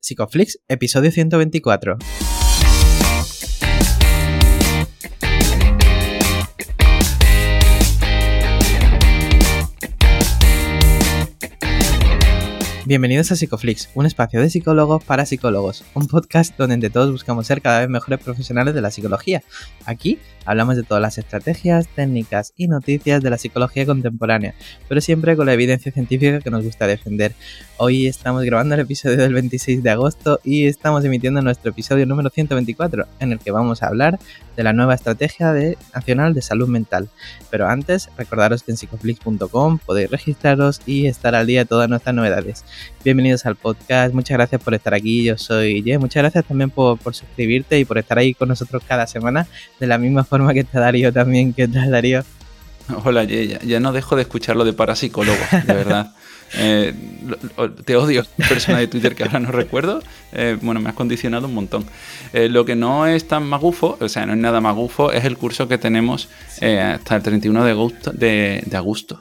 Psicoflix, episodio 124. Bienvenidos a Psicoflix, un espacio de psicólogos para psicólogos, un podcast donde entre todos buscamos ser cada vez mejores profesionales de la psicología. Aquí hablamos de todas las estrategias, técnicas y noticias de la psicología contemporánea, pero siempre con la evidencia científica que nos gusta defender. Hoy estamos grabando el episodio del 26 de agosto y estamos emitiendo nuestro episodio número 124, en el que vamos a hablar de la nueva estrategia nacional de salud mental. Pero antes, recordaros que en psicoflix.com podéis registraros y estar al día de todas nuestras novedades. Bienvenidos al podcast, muchas gracias por estar aquí, yo soy Ye, muchas gracias también por, suscribirte y por estar ahí con nosotros cada semana, de la misma forma que está Darío también, que tal Darío. Hola Ye, ya, no dejo de escucharlo de parapsicólogo, de verdad. Eh, te odio, persona de Twitter que ahora no recuerdo. Eh, bueno, me has condicionado un montón. Eh, lo que no es tan magufo, o sea, no es nada magufo, es el curso que tenemos hasta el 31 de agosto, de, agosto,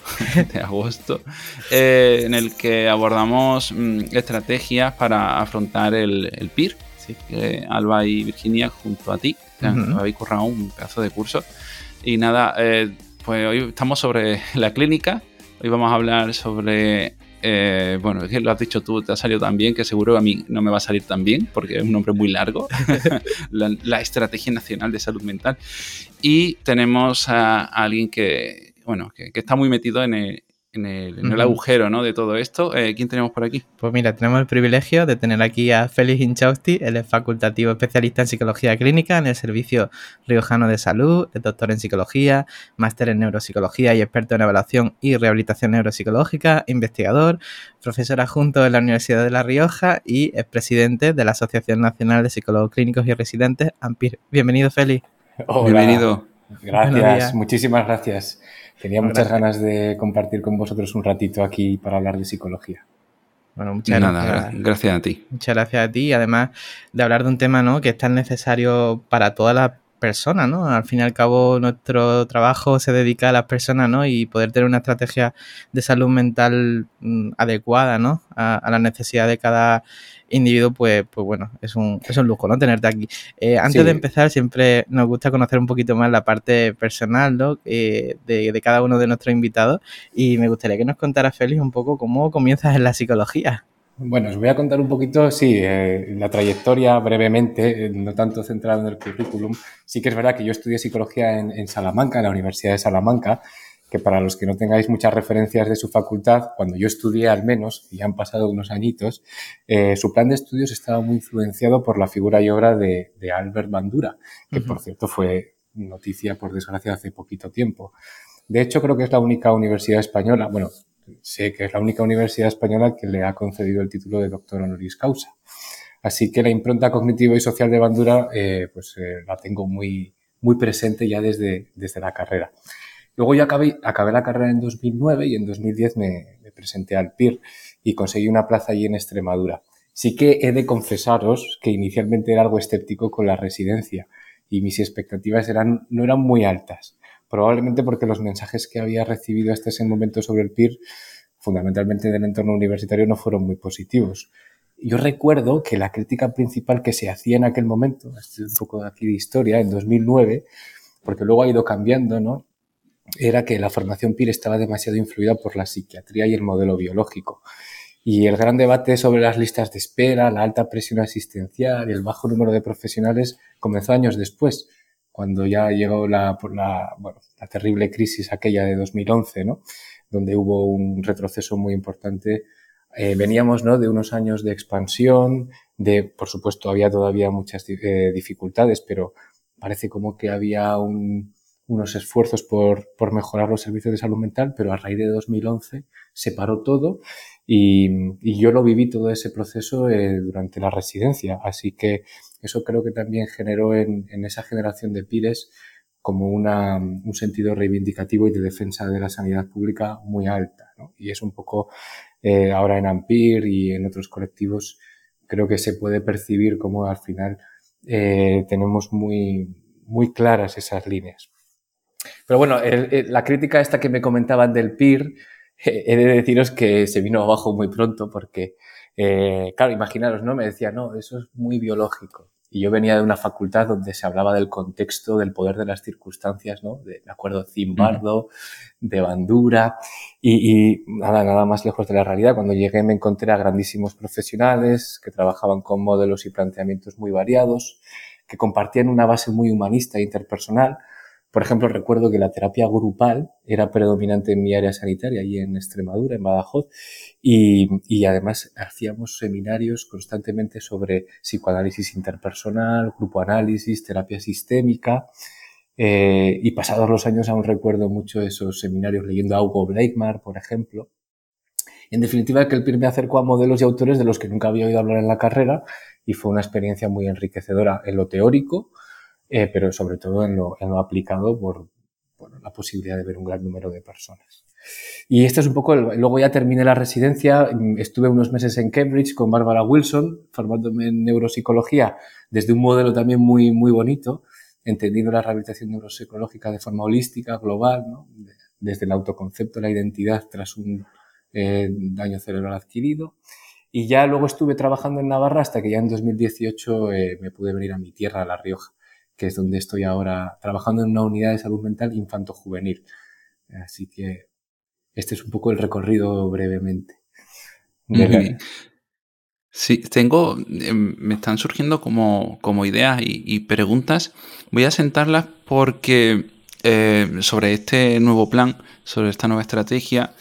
de agosto en el que abordamos mm, estrategias para afrontar el, el PIR. Alba y Virginia, junto a ti, habéis currado un pedazo de curso. Y nada, pues hoy estamos sobre la clínica Hoy vamos a hablar sobre, eh, bueno, es que lo has dicho tú, te ha salido tan bien que seguro a mí no me va a salir tan bien porque es un nombre muy largo, la, Estrategia Nacional de Salud Mental. Y tenemos a, alguien que, bueno, que, está muy metido en el, en el, agujero ¿no? de todo esto. Eh, ¿Quién tenemos por aquí? Pues mira, tenemos el privilegio de tener aquí a Félix Inchausti, él es facultativo especialista en psicología clínica en el Servicio Riojano de Salud, es doctor en psicología, máster en neuropsicología y experto en evaluación y rehabilitación neuropsicológica, investigador, profesor adjunto en la Universidad de La Rioja y es presidente de la Asociación Nacional de Psicólogos Clínicos y Residentes, AMPIR. Bienvenido, Félix. Bienvenido. Gracias, muchísimas gracias. Tenía muchas ganas de compartir con vosotros un ratito aquí para hablar de psicología. Bueno, muchas gracias. gracias a ti. Muchas gracias a ti, además de hablar de un tema ¿no? que es tan necesario para todas las personas, ¿no? Al fin y al cabo, nuestro trabajo se dedica a las personas, ¿no? Y poder tener una estrategia de salud mental mm, adecuada, ¿no? A, a las necesidades de cada individuo, pues, pues bueno, es un, es un lujo, ¿no? Tenerte aquí. Eh, antes de empezar, siempre nos gusta conocer un poquito más la parte personal, ¿no? Eh, de, cada uno de nuestros invitados. Y me gustaría que nos contara, Félix, un poco cómo comienzas en la psicología. Bueno, os voy a contar un poquito, sí, eh, la trayectoria brevemente, no tanto centrado en el currículum. Sí que es verdad que yo estudié psicología en, en Salamanca, en la Universidad de Salamanca, que para los que no tengáis muchas referencias de su facultad, cuando yo estudié al menos, y han pasado unos añitos, eh, su plan de estudios estaba muy influenciado por la figura y obra de, Albert Bandura, que por cierto fue noticia, por desgracia, hace poquito tiempo. De hecho, creo que es la única universidad española, bueno, sé que es la única universidad española que le ha concedido el título de doctor honoris causa. Así que la impronta cognitiva y social de Bandura, eh, pues eh, la tengo muy, muy presente ya desde, desde la carrera. Luego yo acabé, acabé la carrera en 2009 y en 2010 me, presenté al PIR y conseguí una plaza allí en Extremadura. Sí que he de confesaros que inicialmente era algo escéptico con la residencia y mis expectativas eran, no eran muy altas. Probablemente porque los mensajes que había recibido hasta ese momento sobre el PIR, fundamentalmente del entorno universitario, no fueron muy positivos. Yo recuerdo que la crítica principal que se hacía en aquel momento, esto es un poco aquí de historia, en 2009, porque luego ha ido cambiando, ¿no? Era que la formación PIR estaba demasiado influida por la psiquiatría y el modelo biológico. Y el gran debate sobre las listas de espera, la alta presión asistencial y el bajo número de profesionales comenzó años después, cuando ya llegó la, terrible crisis aquella de 2011, ¿no? donde hubo un retroceso muy importante. Eh, veníamos ¿no? de unos años de expansión, de, por supuesto, había todavía muchas eh, dificultades, pero parece como que había un, unos esfuerzos por, por, mejorar los servicios de salud mental, pero a raíz de 2011 se paró todo y, y yo lo viví todo ese proceso eh, durante la residencia. Así que eso creo que también generó en, en esa generación de PIRES como una, un sentido reivindicativo y de defensa de la sanidad pública muy alta. ¿no? Y es un poco eh, ahora en AMPIR y en otros colectivos creo que se puede percibir como al final eh, tenemos muy, muy claras esas líneas. Pero bueno, la crítica esta que me comentaban del PIR, he de deciros que se vino abajo muy pronto porque Eh, claro, imaginaros, ¿no? Me decía, no, eso es muy biológico. Y yo venía de una facultad donde se hablaba del contexto, del poder de las circunstancias, ¿no? De, acuerdo Zimbardo, de Bandura, y, y, nada, nada más lejos de la realidad. Cuando llegué me encontré a grandísimos profesionales que trabajaban con modelos y planteamientos muy variados, que compartían una base muy humanista e interpersonal, por ejemplo, recuerdo que la terapia grupal era predominante en mi área sanitaria, y en Extremadura, en Badajoz, y, y además hacíamos seminarios constantemente sobre psicoanálisis interpersonal, grupo análisis, terapia sistémica, eh, y pasados los años aún recuerdo mucho esos seminarios leyendo a Hugo Bleikmar, por ejemplo. En definitiva, que el me acercó a modelos y autores de los que nunca había oído hablar en la carrera y fue una experiencia muy enriquecedora en lo teórico, eh, pero sobre todo en lo, en lo aplicado por bueno, la posibilidad de ver un gran número de personas. Y esto es un poco, el, luego ya terminé la residencia, estuve unos meses en Cambridge con Barbara Wilson, formándome en neuropsicología desde un modelo también muy, muy bonito, entendiendo la rehabilitación neuropsicológica de forma holística, global, ¿no? desde el autoconcepto, la identidad tras un eh, daño cerebral adquirido. Y ya luego estuve trabajando en Navarra hasta que ya en 2018 eh, me pude venir a mi tierra, a La Rioja que es donde estoy ahora trabajando en una unidad de salud mental infanto-juvenil. Así que este es un poco el recorrido brevemente. Sí, tengo, em, me están surgiendo como, como ideas y, preguntas. Voy a sentarlas porque eh, sobre este nuevo plan, sobre esta nueva estrategia,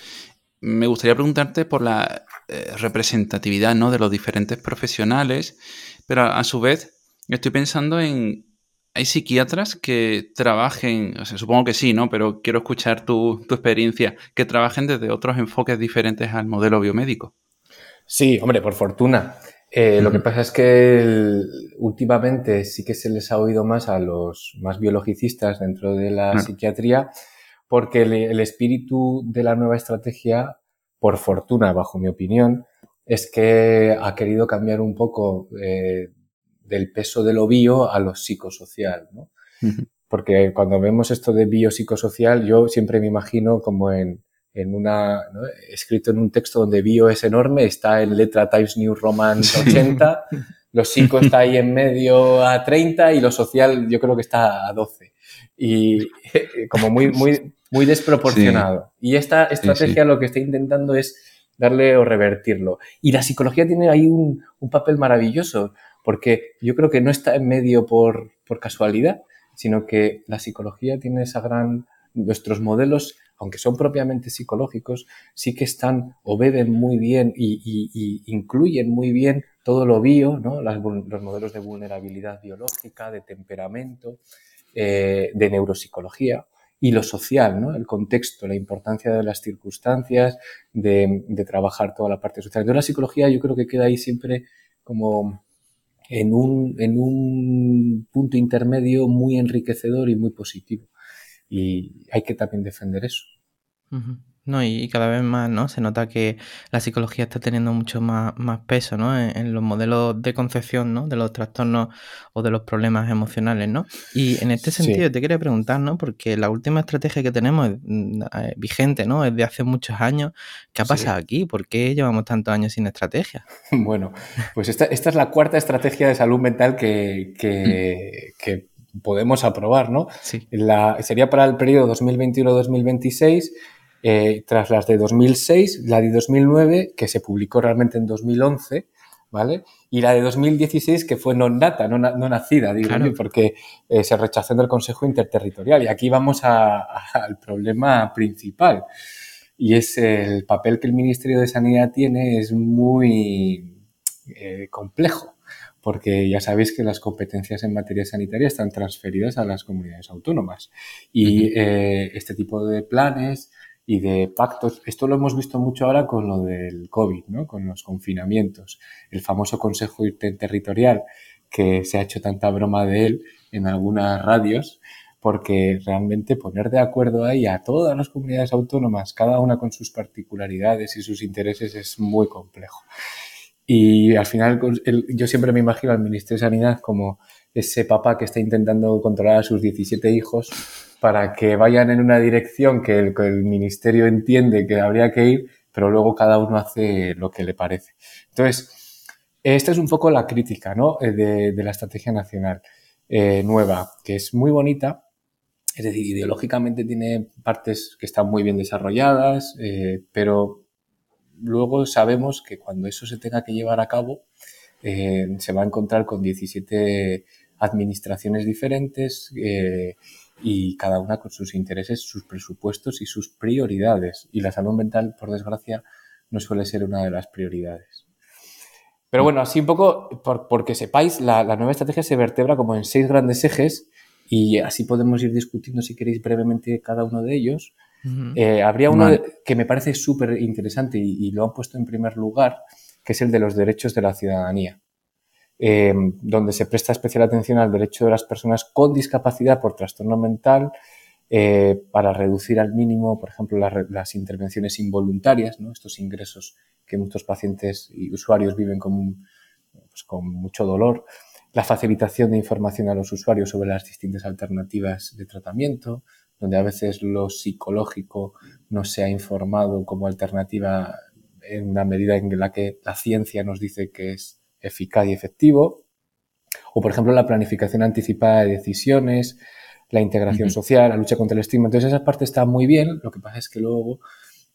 me gustaría preguntarte por la eh, representatividad ¿no? de los diferentes profesionales, pero a su vez estoy pensando en ¿Hay psiquiatras que trabajen, o sea, supongo que sí, ¿no? Pero quiero escuchar tu, experiencia, que trabajen desde otros enfoques diferentes al modelo biomédico. Sí, hombre, por fortuna. Eh, lo que pasa es que últimamente sí que se les ha oído más a los más biologicistas dentro de la psiquiatría, porque el, espíritu de la nueva estrategia, por fortuna, bajo mi opinión, es que ha querido cambiar un poco eh, del peso de lo bio a lo psicosocial, ¿no? Porque cuando vemos esto de biopsicosocial, yo siempre me imagino como en, en una, escrito en un texto donde bio es enorme, está en letra Times New Roman 80, lo psico está ahí en medio a 30 y lo social yo creo que está a 12. Y como muy, muy, muy desproporcionado. Y esta estrategia lo que está intentando es darle o revertirlo. Y la psicología tiene ahí un, un papel maravilloso, porque yo creo que no está en medio por, por casualidad, sino que la psicología tiene esa gran... Nuestros modelos, aunque son propiamente psicológicos, sí que están o beben muy bien y, incluyen muy bien todo lo bio, ¿no? los modelos de vulnerabilidad biológica, de temperamento, eh, de neuropsicología y lo social, ¿no? El contexto, la importancia de las circunstancias, de, de trabajar toda la parte social. Entonces la psicología yo creo que queda ahí siempre como en un, en un punto intermedio muy enriquecedor y muy positivo. Y hay que también defender eso. No, y cada vez más, ¿no? Se nota que la psicología está teniendo mucho más, más peso, ¿no? En, los modelos de concepción, ¿no? De los trastornos o de los problemas emocionales, ¿no? Y en este sentido te quería preguntar, ¿no? Porque la última estrategia que tenemos mm, eh, vigente, ¿no? Es de hace muchos años. ¿Qué ha pasado aquí? ¿Por qué llevamos tantos años sin estrategia? Bueno, pues esta, esta es la cuarta estrategia de salud mental que, que, mm. que podemos aprobar, ¿no? Sí. La, sería para el periodo 2021-2026 eh, tras las de 2006, la de 2009, que se publicó realmente en 2011, ¿vale? Y la de 2016, que fue non data, no, no nacida, digo, porque eh, se rechazó en el Consejo Interterritorial. Y aquí vamos al problema principal. Y es el papel que el Ministerio de Sanidad tiene es muy eh, complejo porque ya sabéis que las competencias en materia sanitaria están transferidas a las comunidades autónomas. Y este tipo de planes y de pactos. Esto lo hemos visto mucho ahora con lo del COVID, ¿no? con los confinamientos. El famoso Consejo Territorial, que se ha hecho tanta broma de él en algunas radios, porque realmente poner de acuerdo ahí a todas las comunidades autónomas, cada una con sus particularidades y sus intereses, es muy complejo. Y al final, yo siempre me imagino al Ministerio de Sanidad como ese papá que está intentando controlar a sus 17 hijos para que vayan en una dirección que el, ministerio entiende que habría que ir, pero luego cada uno hace lo que le parece. Entonces, esta es un poco la crítica ¿no? Eh, de, la estrategia nacional eh, nueva, que es muy bonita, es decir, ideológicamente tiene partes que están muy bien desarrolladas, eh, pero luego sabemos que cuando eso se tenga que llevar a cabo, se va a encontrar con 17 administraciones diferentes y cada una con sus intereses, sus presupuestos y sus prioridades. Y la salud mental, por desgracia, no suele ser una de las prioridades. Pero bueno, así un poco, por, porque sepáis, la, nueva estrategia se vertebra como en seis grandes ejes y así podemos ir discutiendo, si queréis, brevemente cada uno de ellos. Eh, habría uno que me parece súper interesante y, lo han puesto en primer lugar, que es el de los derechos de la ciudadanía. Em, donde se presta especial atención al derecho de las personas con discapacidad por trastorno mental eh, para reducir al mínimo, por ejemplo, las, intervenciones involuntarias, estos ingresos que muchos pacientes y usuarios viven con, pues, con mucho dolor, la facilitación de información a los usuarios sobre las distintas alternativas de tratamiento, donde a veces lo psicológico no se ha informado como alternativa en una medida en la que la ciencia nos dice que es eficaz y efectivo. O, por ejemplo, la planificación anticipada de decisiones, la integración social, la lucha contra el estigma. Entonces, esa parte está muy bien. Lo que pasa es que luego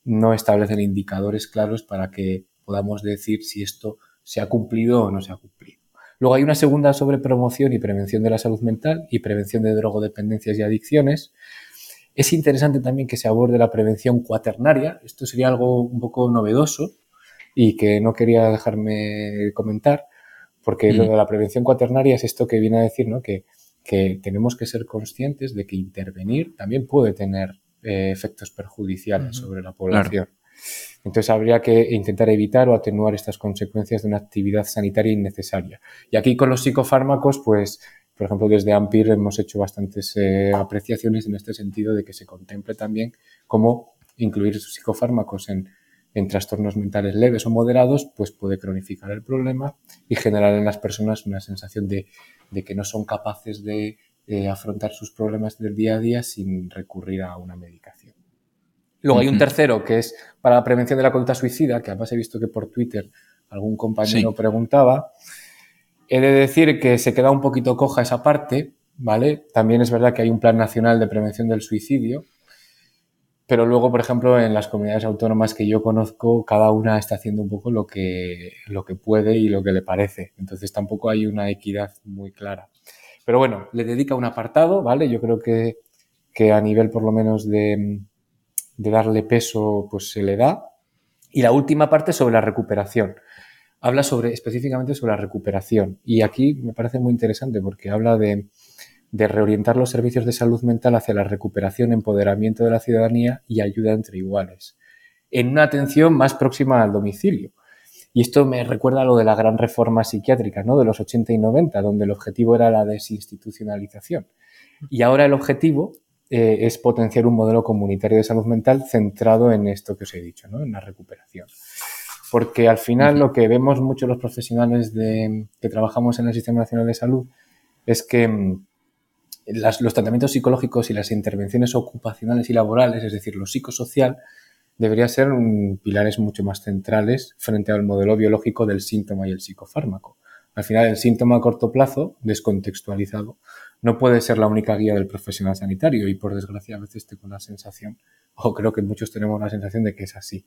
no establecen indicadores claros para que podamos decir si esto se ha cumplido o no se ha cumplido. Luego hay una segunda sobre promoción y prevención de la salud mental y prevención de drogodependencias y adicciones. Es interesante también que se aborde la prevención cuaternaria. Esto sería algo un poco novedoso y que no quería dejarme comentar, porque lo de la prevención cuaternaria es esto que viene a decir, ¿no? Que, que tenemos que ser conscientes de que intervenir también puede tener eh, efectos perjudiciales sobre la población. Entonces habría que intentar evitar o atenuar estas consecuencias de una actividad sanitaria innecesaria. Y aquí con los psicofármacos, pues, por ejemplo, desde AMPIR hemos hecho bastantes eh, apreciaciones en este sentido de que se contemple también cómo incluir psicofármacos en en trastornos mentales leves o moderados, pues puede cronificar el problema y generar en las personas una sensación de, que no son capaces de afrontar sus problemas del día a día sin recurrir a una medicación. Luego hay un tercero que es para la prevención de la conducta suicida, que además he visto que por Twitter algún compañero preguntaba. He de decir que se queda un poquito coja esa parte, ¿vale? También es verdad que hay un plan nacional de prevención del suicidio, pero luego, por ejemplo, en las comunidades autónomas que yo conozco, cada una está haciendo un poco lo que, lo que puede y lo que le parece. Entonces tampoco hay una equidad muy clara. Pero bueno, le dedica un apartado, ¿vale? Yo creo que, que a nivel por lo menos de, de darle peso, pues se le da. Y la última parte sobre la recuperación. Habla sobre, específicamente sobre la recuperación. Y aquí me parece muy interesante porque habla de, de reorientar los servicios de salud mental hacia la recuperación, empoderamiento de la ciudadanía y ayuda entre iguales, en una atención más próxima al domicilio. Y esto me recuerda a lo de la gran reforma psiquiátrica, ¿no? De los 80 y 90, donde el objetivo era la desinstitucionalización. Y ahora el objetivo eh, es potenciar un modelo comunitario de salud mental centrado en esto que os he dicho, ¿no? En la recuperación. Porque al final lo que vemos muchos los profesionales de, que trabajamos en el Sistema Nacional de Salud es que los tratamientos psicológicos y las intervenciones ocupacionales y laborales, es decir, lo psicosocial, debería ser pilares mucho más centrales frente al modelo biológico del síntoma y el psicofármaco. Al final, el síntoma a corto plazo, descontextualizado, no puede ser la única guía del profesional sanitario y por desgracia a veces tengo la sensación, o creo que muchos tenemos la sensación de que es así.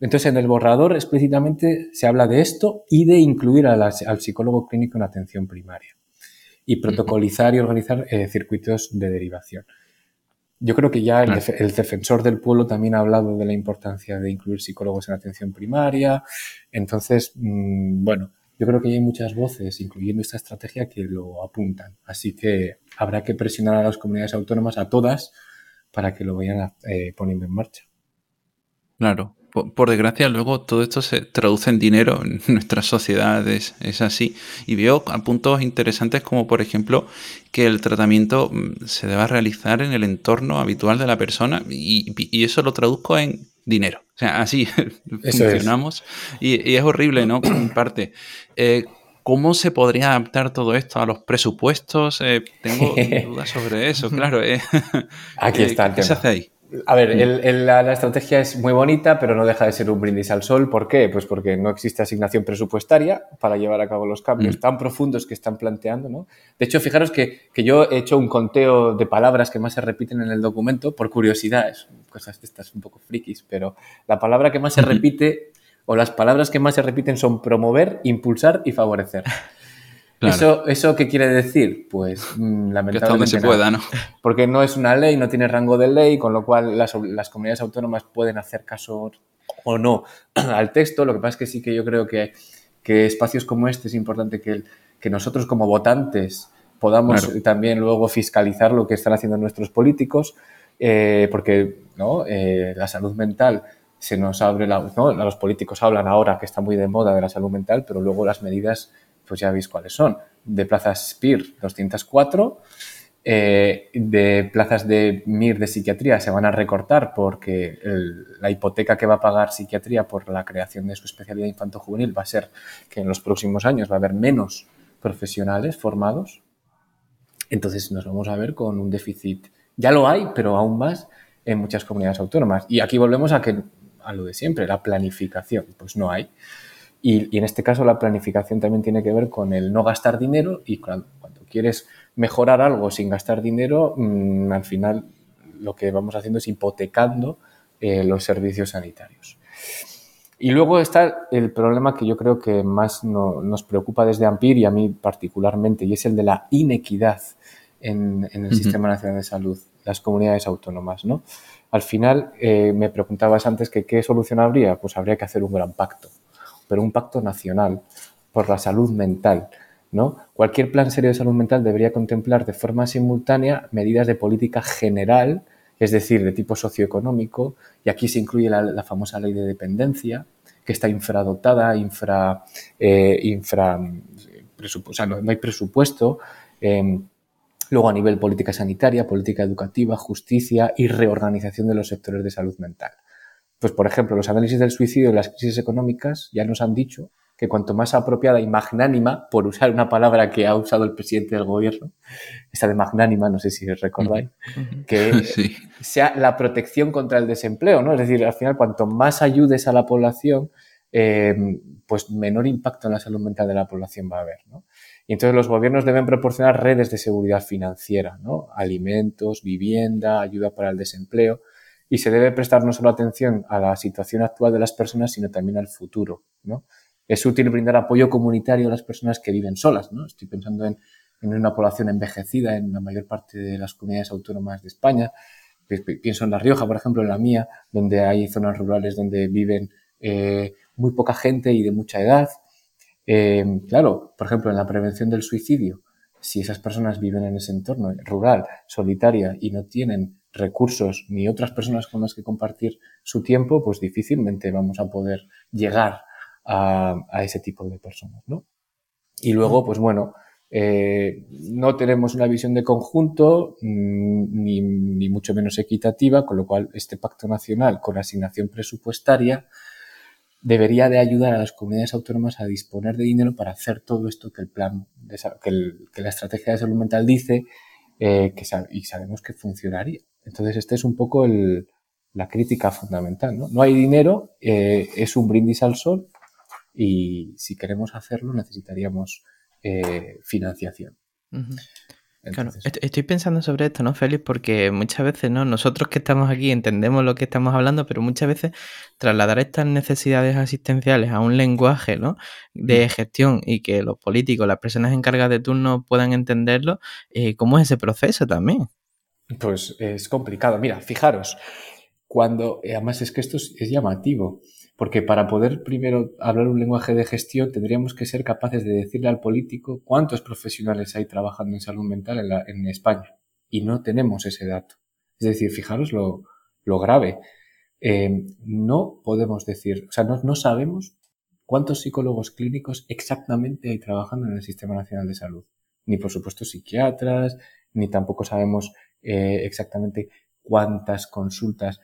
Entonces, en el borrador explícitamente se habla de esto y de incluir al psicólogo clínico en atención primaria y protocolizar y organizar eh, circuitos de derivación. Yo creo que ya el, defensor del pueblo también ha hablado de la importancia de incluir psicólogos en atención primaria. Entonces, mm, bueno, yo creo que hay muchas voces, incluyendo esta estrategia, que lo apuntan. Así que habrá que presionar a las comunidades autónomas, a todas, para que lo vayan eh, poniendo en marcha. Claro, por, desgracia, luego todo esto se traduce en dinero en nuestras sociedades, es así. Y veo a puntos interesantes como, por ejemplo, que el tratamiento mm, se deba realizar en el entorno habitual de la persona y, eso lo traduzco en dinero. O sea, así funcionamos. Y, es horrible, ¿no? Por parte. Eh, ¿Cómo se podría adaptar todo esto a los presupuestos? Eh, tengo dudas sobre eso, claro. Eh. Aquí está el ¿Qué se hace ahí? A ver, la, estrategia es muy bonita, pero no deja de ser un brindis al sol. ¿Por qué? Pues porque no existe asignación presupuestaria para llevar a cabo los cambios mm. tan profundos que están planteando. ¿no? De hecho, fijaros que, yo he hecho un conteo de palabras que más se repiten en el documento por curiosidad. Es cosas de estas un poco frikis, pero la palabra que más se repite o las palabras que más se repiten son promover, impulsar y favorecer. ¿Eso, ¿Eso qué quiere decir? Pues lamentablemente. Que donde se pueda, ¿no? Porque no es una ley, no tiene rango de ley, con lo cual las, las, comunidades autónomas pueden hacer caso o no al texto. Lo que pasa es que sí que yo creo que, que espacios como este es importante que, que nosotros como votantes podamos también luego fiscalizar lo que están haciendo nuestros políticos, eh, porque ¿no? Eh, la salud mental se nos abre la... ¿no? Los políticos hablan ahora que está muy de moda de la salud mental, pero luego las medidas pues ya veis cuáles son. De plazas PIR, 204. Eh, de plazas de MIR de psiquiatría se van a recortar porque la hipoteca que va a pagar psiquiatría por la creación de su especialidad infanto-juvenil va a ser que en los próximos años va a haber menos profesionales formados. Entonces nos vamos a ver con un déficit. Ya lo hay, pero aún más en muchas comunidades autónomas. Y aquí volvemos a, que, a lo de siempre, la planificación. Pues no hay. Y, en este caso la planificación también tiene que ver con el no gastar dinero y cuando, quieres mejorar algo sin gastar dinero, mm, al final lo que vamos haciendo es hipotecando eh, los servicios sanitarios. Y luego está el problema que yo creo que más nos preocupa desde AMPIR y a mí particularmente, y es el de la inequidad en, el Sistema Nacional de Salud, las comunidades autónomas. ¿no? Al final, eh, me preguntabas antes que qué solución habría, pues habría que hacer un gran pacto pero un pacto nacional por la salud mental. ¿no? Cualquier plan serio de salud mental debería contemplar de forma simultánea medidas de política general, es decir, de tipo socioeconómico, y aquí se incluye la, famosa ley de dependencia, que está infradotada, infra, eh, infra o no, hay presupuesto. Em, luego a nivel política sanitaria, política educativa, justicia y reorganización de los sectores de salud mental. Pues, por ejemplo, los análisis del suicidio y las crisis económicas ya nos han dicho que cuanto más apropiada y magnánima, por usar una palabra que ha usado el presidente del gobierno, esa de magnánima, no sé si recordáis, que sea la protección contra el desempleo, ¿no? Es decir, al final, cuanto más ayudes a la población, em, pues menor impacto en la salud mental de la población va a haber, ¿no? Y entonces los gobiernos deben proporcionar redes de seguridad financiera, ¿no? Alimentos, vivienda, ayuda para el desempleo y se debe prestar no solo atención a la situación actual de las personas, sino también al futuro. ¿no? Es útil brindar apoyo comunitario a las personas que viven solas. ¿no? Estoy pensando en, una población envejecida en la mayor parte de las comunidades autónomas de España. Pienso en La Rioja, por ejemplo, en la mía, donde hay zonas rurales donde viven eh, muy poca gente y de mucha edad. Eh, claro, por ejemplo, en la prevención del suicidio, si esas personas viven en ese entorno rural, solitaria y no tienen recursos ni otras personas con las que compartir su tiempo, pues difícilmente vamos a poder llegar a, ese tipo de personas, ¿no? Y luego, pues bueno, eh, no tenemos una visión de conjunto mm, ni, ni, mucho menos equitativa, con lo cual este pacto nacional con asignación presupuestaria debería de ayudar a las comunidades autónomas a disponer de dinero para hacer todo esto que el plan, que, la estrategia de salud mental dice eh, y sabemos que funcionaría. Entonces, esta es un poco la crítica fundamental. ¿no? no hay dinero, eh, es un brindis al sol y si queremos hacerlo necesitaríamos eh, financiación. Claro, estoy pensando sobre esto, ¿no, Félix? Porque muchas veces, ¿no? Nosotros que estamos aquí entendemos lo que estamos hablando, pero muchas veces trasladar estas necesidades asistenciales a un lenguaje, ¿no? De gestión y que los políticos, las personas encargadas de turno puedan entenderlo, eh, ¿cómo es ese proceso también? Pues es complicado. Mira, fijaros, cuando, además es que esto es, llamativo, porque para poder primero hablar un lenguaje de gestión tendríamos que ser capaces de decirle al político cuántos profesionales hay trabajando en salud mental en, España. Y no tenemos ese dato. Es decir, fijaros lo, lo grave. Eh, no podemos decir, o sea, no, no sabemos cuántos psicólogos clínicos exactamente hay trabajando en el Sistema Nacional de Salud. Ni por supuesto psiquiatras, ni tampoco sabemos eh, exactamente cuántas consultas.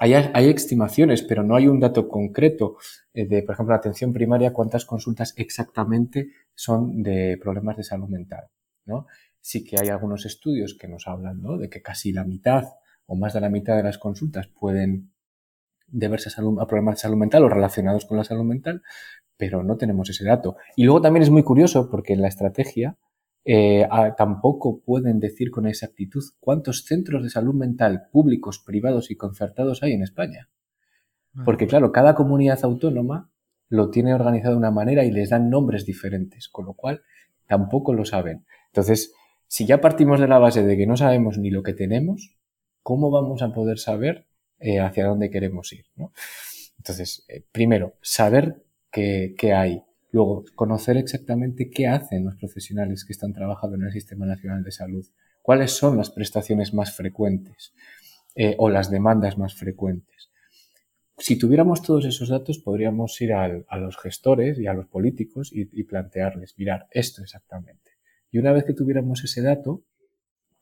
Hay, estimaciones, pero no hay un dato concreto eh, de, por ejemplo, la atención primaria, cuántas consultas exactamente son de problemas de salud mental, ¿no? Sí que hay algunos estudios que nos hablan. De que casi la mitad o más de la mitad de las consultas pueden deberse a, problemas de salud mental o relacionados con la salud mental, pero no tenemos ese dato. Y luego también es muy curioso porque en la estrategia eh, tampoco pueden decir con exactitud cuántos centros de salud mental públicos, privados y concertados hay en España. Porque claro, cada comunidad autónoma lo tiene organizado de una manera y les dan nombres diferentes, con lo cual tampoco lo saben. Entonces, si ya partimos de la base de que no sabemos ni lo que tenemos, ¿cómo vamos a poder saber eh, hacia dónde queremos ir? Entonces, eh, primero, saber qué, hay. Luego, conocer exactamente qué hacen los profesionales que están trabajando en el Sistema Nacional de Salud. ¿Cuáles son las prestaciones más frecuentes eh, o las demandas más frecuentes? Si tuviéramos todos esos datos, podríamos ir a los gestores y a los políticos y, plantearles, mirar, esto exactamente. Y una vez que tuviéramos ese dato,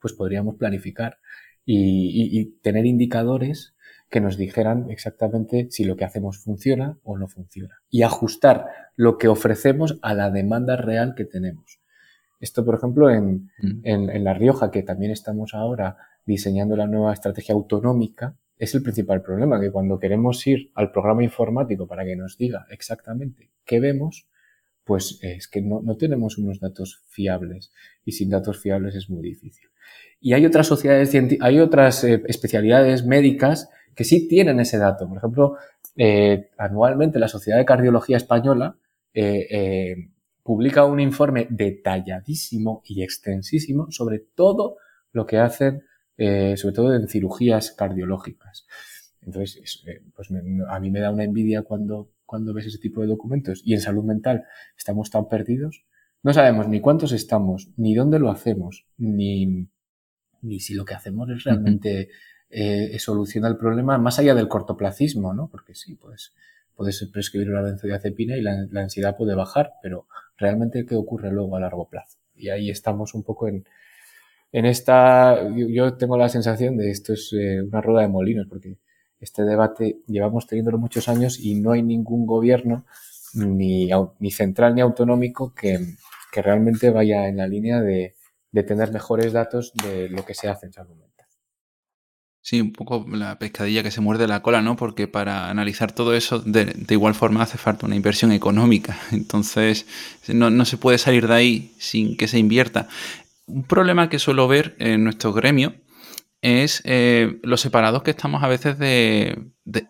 pues podríamos planificar y, tener indicadores que nos dijeran exactamente si lo que hacemos funciona o no funciona. Y ajustar lo que ofrecemos a la demanda real que tenemos. Esto, por ejemplo, en, mm. en La Rioja, que también estamos ahora diseñando la nueva estrategia autonómica, es el principal problema, que cuando queremos ir al programa informático para que nos diga exactamente qué vemos, pues es que no, tenemos unos datos fiables y sin datos fiables es muy difícil. Y hay otras sociedades, hay otras eh, especialidades médicas que sí tienen ese dato. Por ejemplo, eh, anualmente la Sociedad de Cardiología Española eh, publica un informe detalladísimo y extensísimo sobre todo lo que hacen eh, sobre todo en cirugías cardiológicas. Entonces, eh, pues a mí me da una envidia cuando, cuando ves ese tipo de documentos. Y en salud mental estamos tan perdidos. No sabemos ni cuántos estamos, ni dónde lo hacemos, ni, ni si lo que hacemos es realmente eh, soluciona el problema más allá del cortoplacismo, ¿no? Porque sí, pues puedes prescribir una benzodiazepina y la, la ansiedad puede bajar, pero realmente qué ocurre luego a largo plazo. Y ahí estamos un poco en, en esta, yo tengo la sensación de esto es eh, una rueda de molinos, porque este debate llevamos teniéndolo muchos años y no hay ningún gobierno, ni, ni central ni autonómico, que, que, realmente vaya en la línea de, de, tener mejores datos de lo que se hace en salud. Sí, un poco la pescadilla que se muerde la cola, ¿no? Porque para analizar todo eso, de, igual forma hace falta una inversión económica. Entonces, no, no, se puede salir de ahí sin que se invierta. Un problema que suelo ver en nuestro gremio es eh, los separados que estamos a veces de,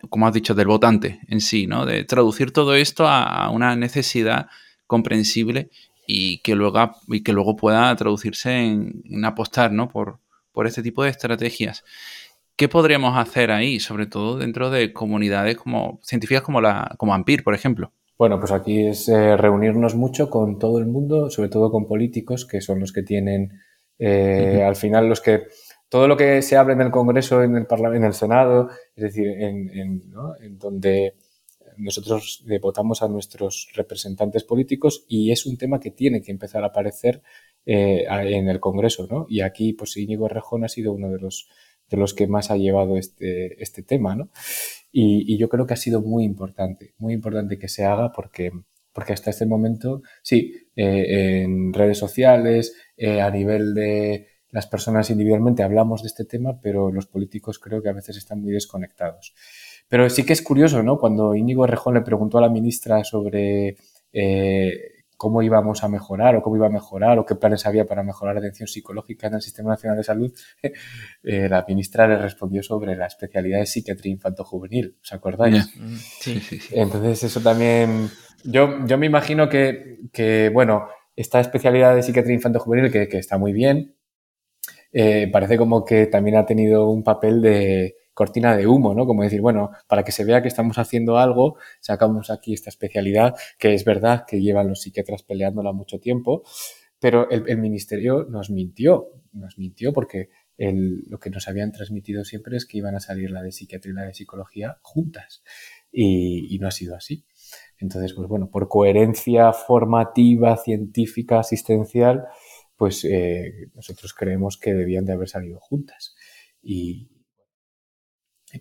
como has dicho, del votante en sí, ¿no? De traducir todo esto a, una necesidad comprensible y que luego, y que luego pueda traducirse en, apostar, ¿no? Por, por este tipo de estrategias. ¿Qué podríamos hacer ahí, sobre todo dentro de comunidades como científicas como la como Ampir, por ejemplo? Bueno, pues aquí es eh, reunirnos mucho con todo el mundo, sobre todo con políticos, que son los que tienen, eh, al final, los que todo lo que se habla en el Congreso, en el Parlamento, en el Senado, es decir, en, en, ¿no? en donde nosotros votamos a nuestros representantes políticos y es un tema que tiene que empezar a aparecer eh, en el Congreso, ¿no? Y aquí, pues Íñigo Rejón ha sido uno de los de los que más ha llevado este, este tema, ¿no? Y, yo creo que ha sido muy importante, muy importante que se haga porque, porque hasta este momento, sí, eh, en redes sociales, eh, a nivel de las personas individualmente hablamos de este tema, pero los políticos creo que a veces están muy desconectados. Pero sí que es curioso, ¿no? Cuando Íñigo Errejón le preguntó a la ministra sobre eh, cómo íbamos a mejorar o cómo iba a mejorar o qué planes había para mejorar la atención psicológica en el Sistema Nacional de Salud, eh, la ministra le respondió sobre la especialidad de psiquiatría infanto-juvenil. ¿Os acordáis? Mm, sí, sí, sí. Entonces eso también... Yo, yo me imagino que, que, bueno, esta especialidad de psiquiatría infanto-juvenil que, que, está muy bien, eh, parece como que también ha tenido un papel de cortina de humo, ¿no? Como decir, bueno, para que se vea que estamos haciendo algo, sacamos aquí esta especialidad, que es verdad que llevan los psiquiatras peleándola mucho tiempo, pero el, ministerio nos mintió, nos mintió porque lo que nos habían transmitido siempre es que iban a salir la de psiquiatría y la de psicología juntas y, no ha sido así. Entonces, pues bueno, por coherencia formativa, científica, asistencial, pues eh, nosotros creemos que debían de haber salido juntas. Y,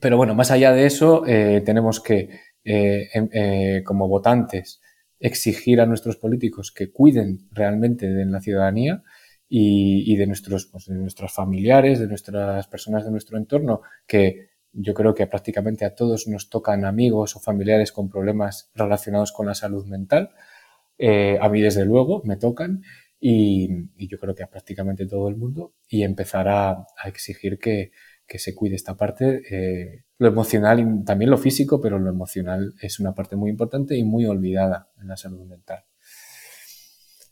pero bueno, más allá de eso, eh, tenemos que, eh, em, eh, como votantes, exigir a nuestros políticos que cuiden realmente de la ciudadanía y, de, nuestros, pues, de nuestros familiares, de nuestras personas de nuestro entorno, que yo creo que prácticamente a todos nos tocan amigos o familiares con problemas relacionados con la salud mental. A mí, desde luego, me tocan y, yo creo que a prácticamente todo el mundo y empezar a, exigir que, se cuide esta parte, eh, lo emocional y también lo físico, pero lo emocional es una parte muy importante y muy olvidada en la salud mental.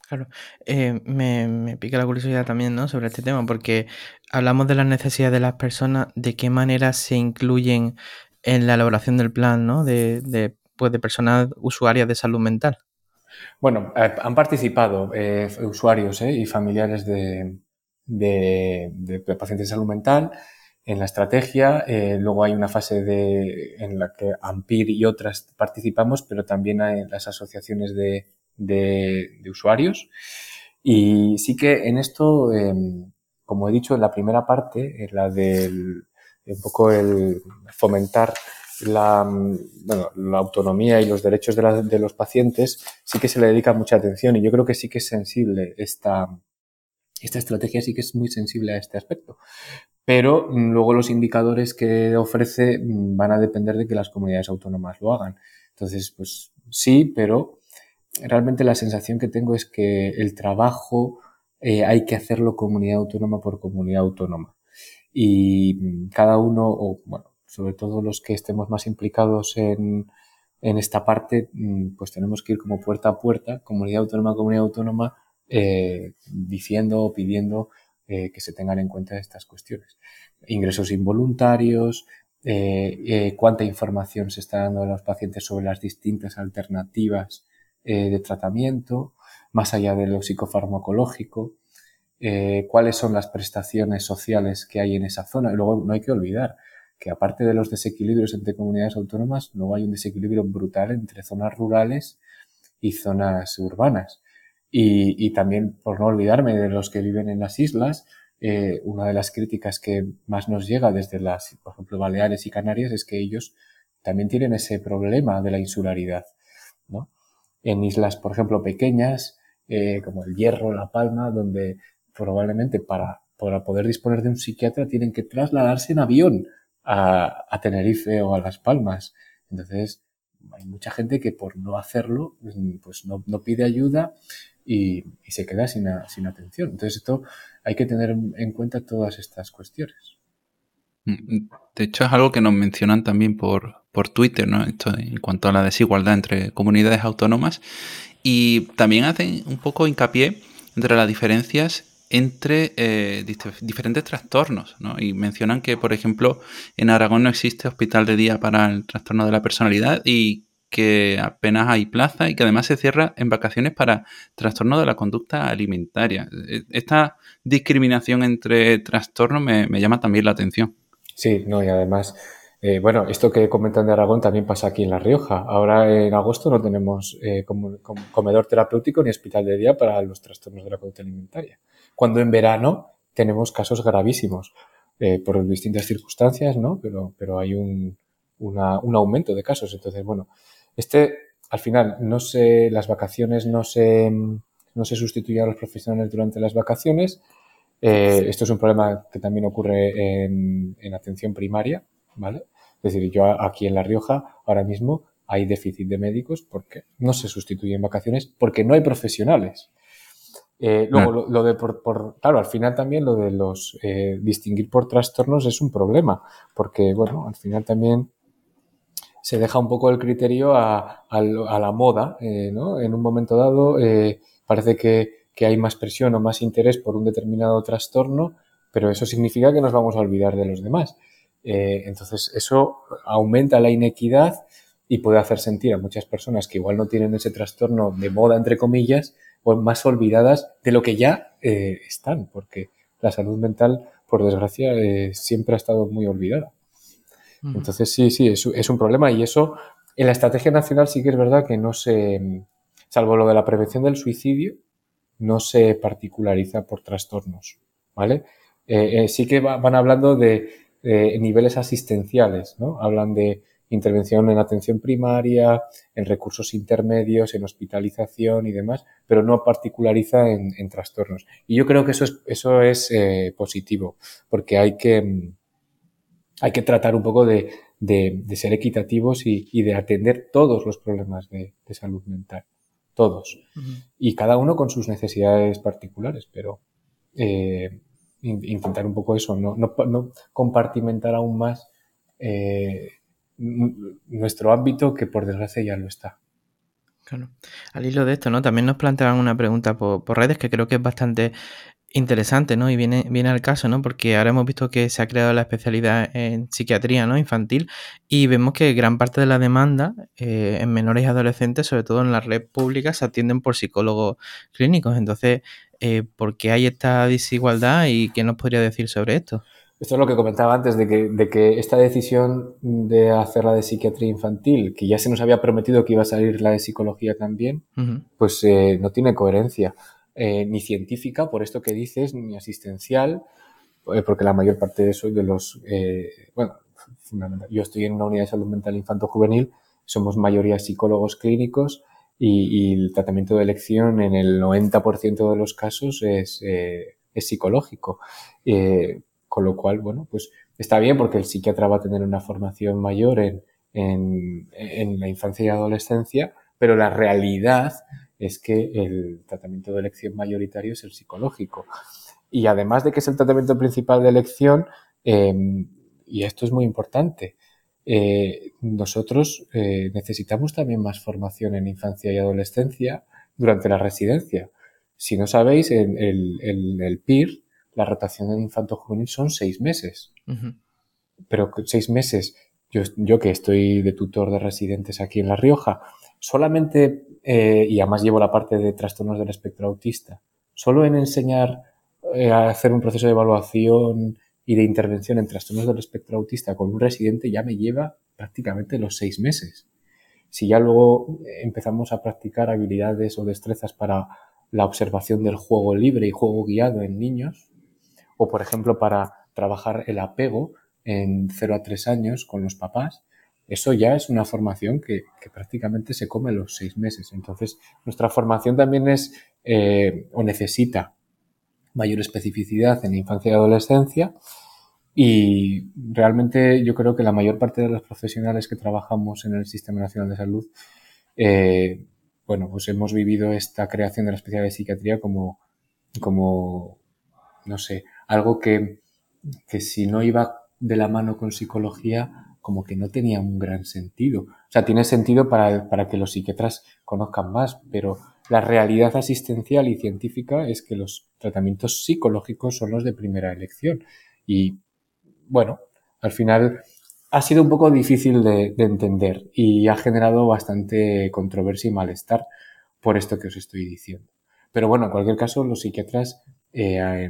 Claro, eh, me, pica la curiosidad también, ¿no? Sobre este tema, porque hablamos de las necesidades de las personas, de qué manera se incluyen en la elaboración del plan, ¿no? De, de, pues de personas usuarias de salud mental. Bueno, eh, han participado eh, usuarios y familiares de, de, pacientes de salud mental en la estrategia. luego hay una fase de, en la que AMPIR y otras participamos, pero también hay las asociaciones de, de, usuarios. Y sí que en esto, em, como he dicho en la primera parte, en la del un poco el fomentar la, bueno, la autonomía y los derechos de, de, los pacientes, sí que se le dedica mucha atención y yo creo que sí que es sensible esta, esta estrategia, sí que es muy sensible a este aspecto. Pero mm, luego los indicadores que ofrece mm, van a depender de que las comunidades autónomas lo hagan. Entonces, pues sí, pero realmente la sensación que tengo es que el trabajo eh, hay que hacerlo comunidad autónoma por comunidad autónoma. Y mm, cada uno, o bueno, sobre todo los que estemos más implicados en, en esta parte, pues tenemos que ir como puerta a puerta, comunidad autónoma, comunidad autónoma, eh, diciendo o pidiendo eh, que se tengan en cuenta estas cuestiones. Ingresos involuntarios, cuánta información se está dando a los pacientes sobre las distintas alternativas eh, de tratamiento, más allá de lo psicofarmacológico, eh, cuáles son las prestaciones sociales que hay en esa zona. Y luego no hay que olvidar que aparte de los desequilibrios entre comunidades autónomas, luego hay un desequilibrio brutal entre zonas rurales y zonas urbanas. Y, también, por no olvidarme de los que viven en las islas, eh, una de las críticas que más nos llega desde las, por ejemplo, Baleares y Canarias es que ellos también tienen ese problema de la insularidad, ¿no? en islas, por ejemplo, pequeñas, eh, como el Hierro, La Palma, donde probablemente para, para, poder disponer de un psiquiatra tienen que trasladarse en avión a, a, Tenerife o a Las Palmas. Entonces, hay mucha gente que por no hacerlo, pues no, no pide ayuda y, y se queda sin, sin atención. Entonces, esto hay que tener en cuenta todas estas cuestiones. Mm, de hecho, es algo que nos mencionan también por, por Twitter, ¿no? Esto en cuanto a la desigualdad entre comunidades autónomas. Y también hacen un poco hincapié entre las diferencias entre eh, diferentes trastornos, ¿no? Y mencionan que, por ejemplo, en Aragón no existe hospital de día para el trastorno de la personalidad y que apenas hay plaza y que además se cierra en vacaciones para trastorno de la conducta alimentaria. E, esta discriminación entre trastornos me, llama también la atención. Sí, no, y además eh, bueno, esto que comentan de Aragón también pasa aquí en La Rioja. Ahora en agosto no tenemos eh, comedor terapéutico ni hospital de día para los trastornos de la conducta alimentaria. Cuando en verano tenemos casos gravísimos eh, por distintas circunstancias, ¿no? Pero, pero hay un, un aumento de casos. Entonces, bueno, este al final no se, las vacaciones no se, no se sustituyen a los profesionales durante las vacaciones. esto es un problema que también ocurre en, en atención primaria, ¿vale? Es decir, yo aquí en La Rioja ahora mismo hay déficit de médicos porque no se sustituyen vacaciones porque no hay profesionales. Eh, luego, lo, de por, claro, al final también lo de los eh, distinguir por trastornos es un problema, porque, bueno, al final también se deja un poco el criterio a, la moda, eh, ¿no? En un momento dado parece que, que, hay más presión o más interés por un determinado trastorno, pero eso significa que nos vamos a olvidar de los demás. Eh, entonces, eso aumenta la inequidad y puede hacer sentir a muchas personas que igual no tienen ese trastorno de moda, entre comillas, o más olvidadas de lo que ya eh, están, porque la salud mental, por desgracia, eh, siempre ha estado muy olvidada. Entonces, sí, sí, es, un problema y eso en la estrategia nacional sí que es verdad que no se, salvo lo de la prevención del suicidio, no se particulariza por trastornos, ¿vale? sí que van hablando de, niveles asistenciales, ¿no? Hablan de intervención en atención primaria, en recursos intermedios, en hospitalización y demás, pero no particulariza en, trastornos. Y yo creo que eso es, eso es eh, positivo, porque hay que, hay que tratar un poco de, ser equitativos y, de atender todos los problemas de, salud mental. Todos. Y cada uno con sus necesidades particulares, pero eh, intentar un poco eso, no, no, compartimentar aún más eh, nuestro ámbito que por desgracia ya lo está. Claro. Al hilo de esto, ¿no? También nos planteaban una pregunta por, por, redes que creo que es bastante interesante, ¿no? Y viene, viene al caso, ¿no? Porque ahora hemos visto que se ha creado la especialidad en psiquiatría, ¿no? Infantil y vemos que gran parte de la demanda eh, en menores y adolescentes, sobre todo en la red pública, se atienden por psicólogos clínicos. Entonces, eh, ¿por qué hay esta desigualdad y qué nos podría decir sobre esto? Esto es lo que comentaba antes, de que, de que esta decisión de hacerla de psiquiatría infantil, que ya se nos había prometido que iba a salir la de psicología también, pues eh, no tiene coherencia. Eh, ni científica, por esto que dices, ni asistencial, eh, porque la mayor parte de eso, de los, eh, bueno, yo estoy en una unidad de salud mental infanto-juvenil, somos mayoría psicólogos clínicos y, el tratamiento de elección en el 90% de los casos es, es psicológico. con lo cual, bueno, pues está bien porque el psiquiatra va a tener una formación mayor en, en, en la infancia y adolescencia, pero la realidad es que el tratamiento de elección mayoritario es el psicológico. Y además de que es el tratamiento principal de elección, em, y esto es muy importante, eh, nosotros eh, necesitamos también más formación en infancia y adolescencia durante la residencia. Si no sabéis, en el, PIR, la rotación en infanto juvenil son seis meses. Pero seis meses, yo, yo que estoy de tutor de residentes aquí en La Rioja, solamente, eh, y además llevo la parte de trastornos del espectro autista, solo en enseñar eh, a hacer un proceso de evaluación y de intervención en trastornos del espectro autista con un residente ya me lleva prácticamente los seis meses. Si ya luego empezamos a practicar habilidades o destrezas para la observación del juego libre y juego guiado en niños, o por ejemplo para trabajar el apego en 0 a 3 años con los papás, eso ya es una formación que, prácticamente se come los seis meses. Entonces, nuestra formación también es eh, o necesita mayor especificidad en infancia y adolescencia. Y realmente yo creo que la mayor parte de los profesionales que trabajamos en el Sistema Nacional de Salud, eh, bueno, pues hemos vivido esta creación de la especialidad de psiquiatría como, como no sé, algo que, que si no iba de la mano con psicología, como que no tenía un gran sentido. O sea, tiene sentido para, para que los psiquiatras conozcan más, pero la realidad asistencial y científica es que los tratamientos psicológicos son los de primera elección. Y bueno, al final ha sido un poco difícil de, entender y ha generado bastante controversia y malestar por esto que os estoy diciendo. Pero bueno, en cualquier caso, los psiquiatras, eh,